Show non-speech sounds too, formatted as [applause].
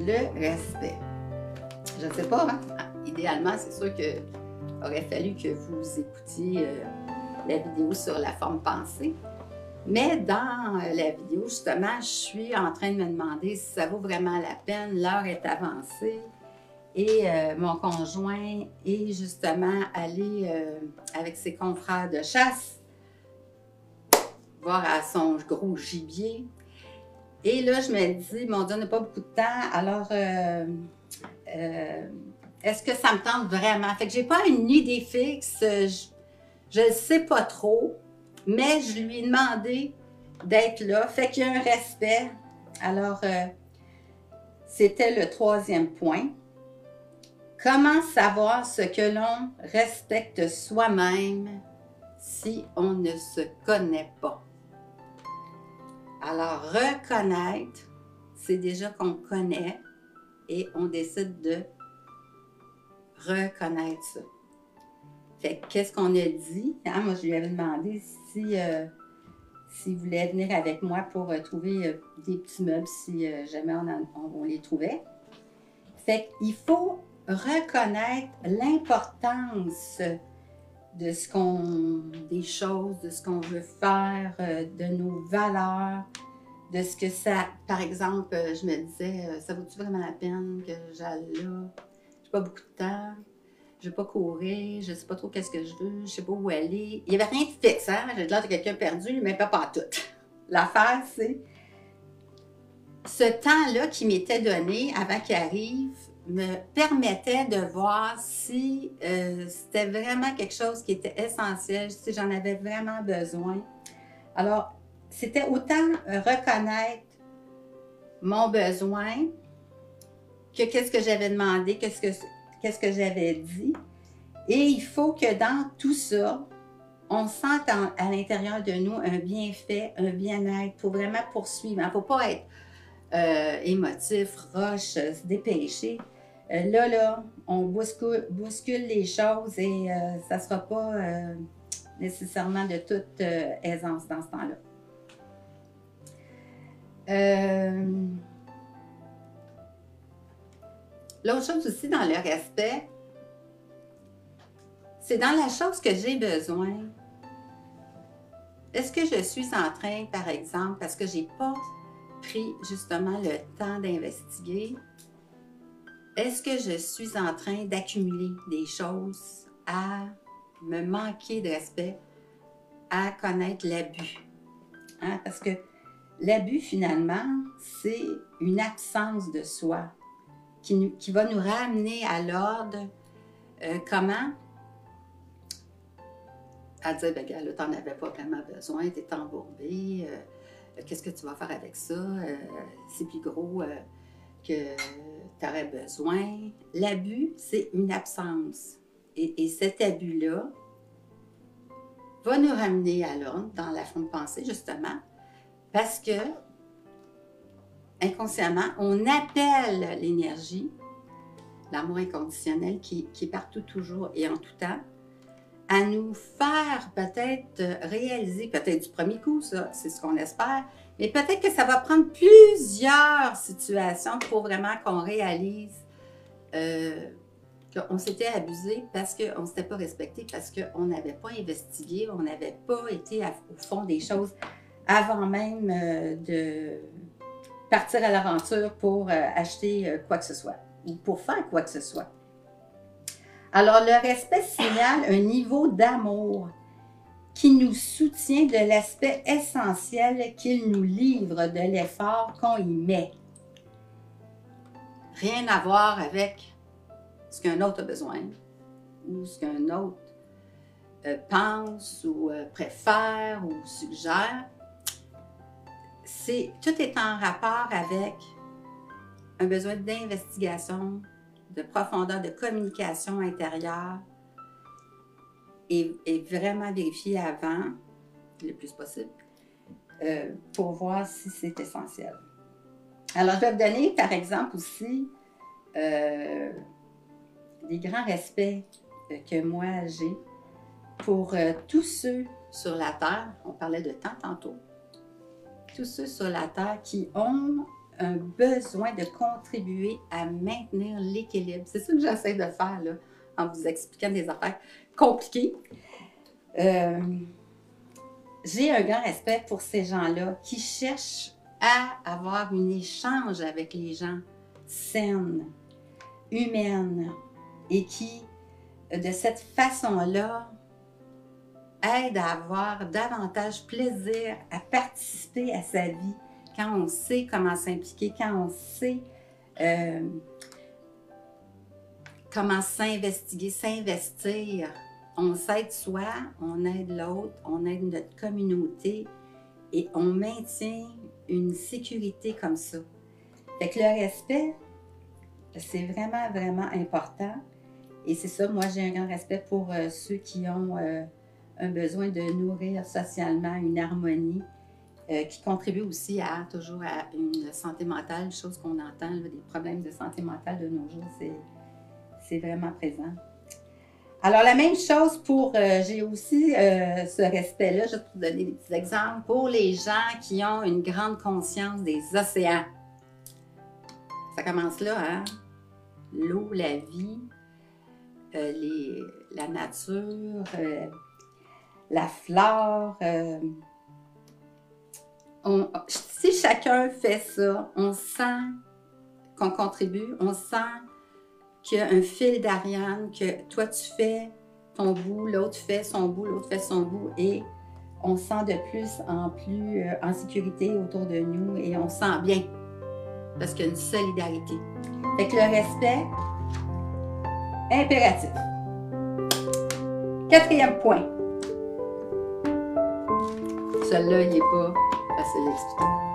le respect. Je ne sais pas, hein? idéalement, c'est sûr qu'il aurait fallu que vous écoutiez euh, la vidéo sur la forme pensée. Mais dans euh, la vidéo, justement, je suis en train de me demander si ça vaut vraiment la peine. L'heure est avancée. Et euh, mon conjoint est justement allé avec ses confrères de chasse voir à son gros gibier. Et là, je me dis, mon Dieu, on n'a pas beaucoup de temps, alors est-ce que ça me tente vraiment? Fait que j'ai pas une idée fixe, je ne sais pas trop, mais je lui ai demandé d'être là. Fait qu'il y a un respect. Alors, euh, c'était le troisième point. Comment savoir ce que l'on respecte soi-même si on ne se connaît pas? Alors, reconnaître, c'est déjà qu'on connaît et on décide de reconnaître ça. Fait qu'est-ce qu'on a dit? Hein, moi, je lui avais demandé si, euh, s'il voulait venir avec moi pour euh, trouver euh, des petits meubles si jamais on, les trouvait. Fait qu'il faut reconnaître l'importance de ce qu'on, des choses, de ce qu'on veut faire, de nos valeurs, de ce que ça, par exemple, je me disais, ça vaut-tu vraiment la peine que j'aille là? pas beaucoup de temps. Je vais pas courir, je ne sais pas trop qu'est-ce que je veux, je sais pas où aller. Il n'y avait rien de fixe, hein? J'ai l'air de quelqu'un perdu, mais pas pas tout. [laughs] L'affaire, c'est ce temps-là qui m'était donné avant qu'il arrive me permettait de voir si euh, c'était vraiment quelque chose qui était essentiel, si j'en avais vraiment besoin. Alors, c'était autant reconnaître mon besoin, que qu'est-ce que j'avais demandé, qu'est-ce que, que j'avais dit. Et il faut que dans tout ça, on sente à l'intérieur de nous un bienfait, un bien-être pour vraiment poursuivre. Il ne faut pas être euh, émotif, roche, se dépêcher. Euh, là, là, on bouscule, les choses et euh, ça ne sera pas nécessairement de toute aisance dans ce temps-là. L'autre chose aussi dans le respect, c'est dans la chose que j'ai besoin. Est-ce que je suis en train, par exemple, parce que je n'ai pas pris justement le temps d'investiguer, est-ce que je suis en train d'accumuler des choses à me manquer de respect, à connaître l'abus? Hein? Parce que l'abus, finalement, c'est une absence de soi qui, va nous ramener à l'ordre. Euh, comment? À dire, ben, là, tu n'en avais pas vraiment besoin, tu es embourbé, euh, qu'est-ce que tu vas faire avec ça? Euh, c'est plus gros que tu aurais besoin. L'abus, c'est une absence. Et, et cet abus-là va nous ramener à l'ordre dans la forme de pensée, justement, parce que inconsciemment, on appelle l'énergie, l'amour inconditionnel qui, est partout, toujours et en tout temps, à nous faire peut-être réaliser, peut-être du premier coup, ça, c'est ce qu'on espère, mais peut-être que ça va prendre plusieurs situations pour vraiment qu'on réalise euh, qu'on s'était abusé parce qu'on ne s'était pas respecté, parce qu'on n'avait pas investigué, on n'avait pas été au fond des choses avant même euh, de partir à l'aventure pour euh, acheter quoi que ce soit ou pour faire quoi que ce soit. Alors, le respect signale un niveau d'amour qui nous soutient de l'aspect essentiel qu'il nous livre de l'effort qu'on y met. Rien à voir avec ce qu'un autre a besoin ou ce qu'un autre euh, pense ou préfère ou suggère c'est tout est en rapport avec un besoin d'investigation, de profondeur, de communication intérieure et, vraiment vérifier avant, le plus possible, euh, pour voir si c'est essentiel. Alors, je vais vous donner, par exemple, aussi euh, des grands respects que moi j'ai pour euh, tous ceux sur la Terre. On parlait de temps tantôt tous ceux sur la Terre qui ont un besoin de contribuer à maintenir l'équilibre. C'est ça que j'essaie de faire là, en vous expliquant des affaires compliquées. Euh, j'ai un grand respect pour ces gens-là qui cherchent à avoir un échange avec les gens saine, humaine et qui, de cette façon-là, aide à avoir davantage plaisir à participer à sa vie quand on sait comment s'impliquer, quand on sait euh, comment s'investiguer, s'investir. On s'aide soi, on aide l'autre, on aide notre communauté et on maintient une sécurité comme ça. Fait que le respect, c'est vraiment, vraiment important. Et c'est ça, moi j'ai un grand respect pour euh, ceux qui ont euh, un besoin de nourrir socialement une harmonie, euh, qui contribue aussi à toujours à une santé mentale, chose qu'on entend, des problèmes de santé mentale de nos jours, c'est vraiment présent. Alors, la même chose pour, j'ai aussi ce respect-là, vais vous donner des petits exemples, pour les gens qui ont une grande conscience des océans. Ça commence là, hein? L'eau, la vie, euh, les, la nature, euh, la flore. Euh, si chacun fait ça, on sent qu'on contribue, on sent qu'il y a un fil d'Ariane, que toi tu fais ton bout, l'autre fait son bout, l'autre fait son bout, et on sent de plus en plus en sécurité autour de nous et on sent bien parce qu'il y a une solidarité. Fait que le respect, impératif. Quatrième point. Celui-là, il n'est pas facile à expliquer.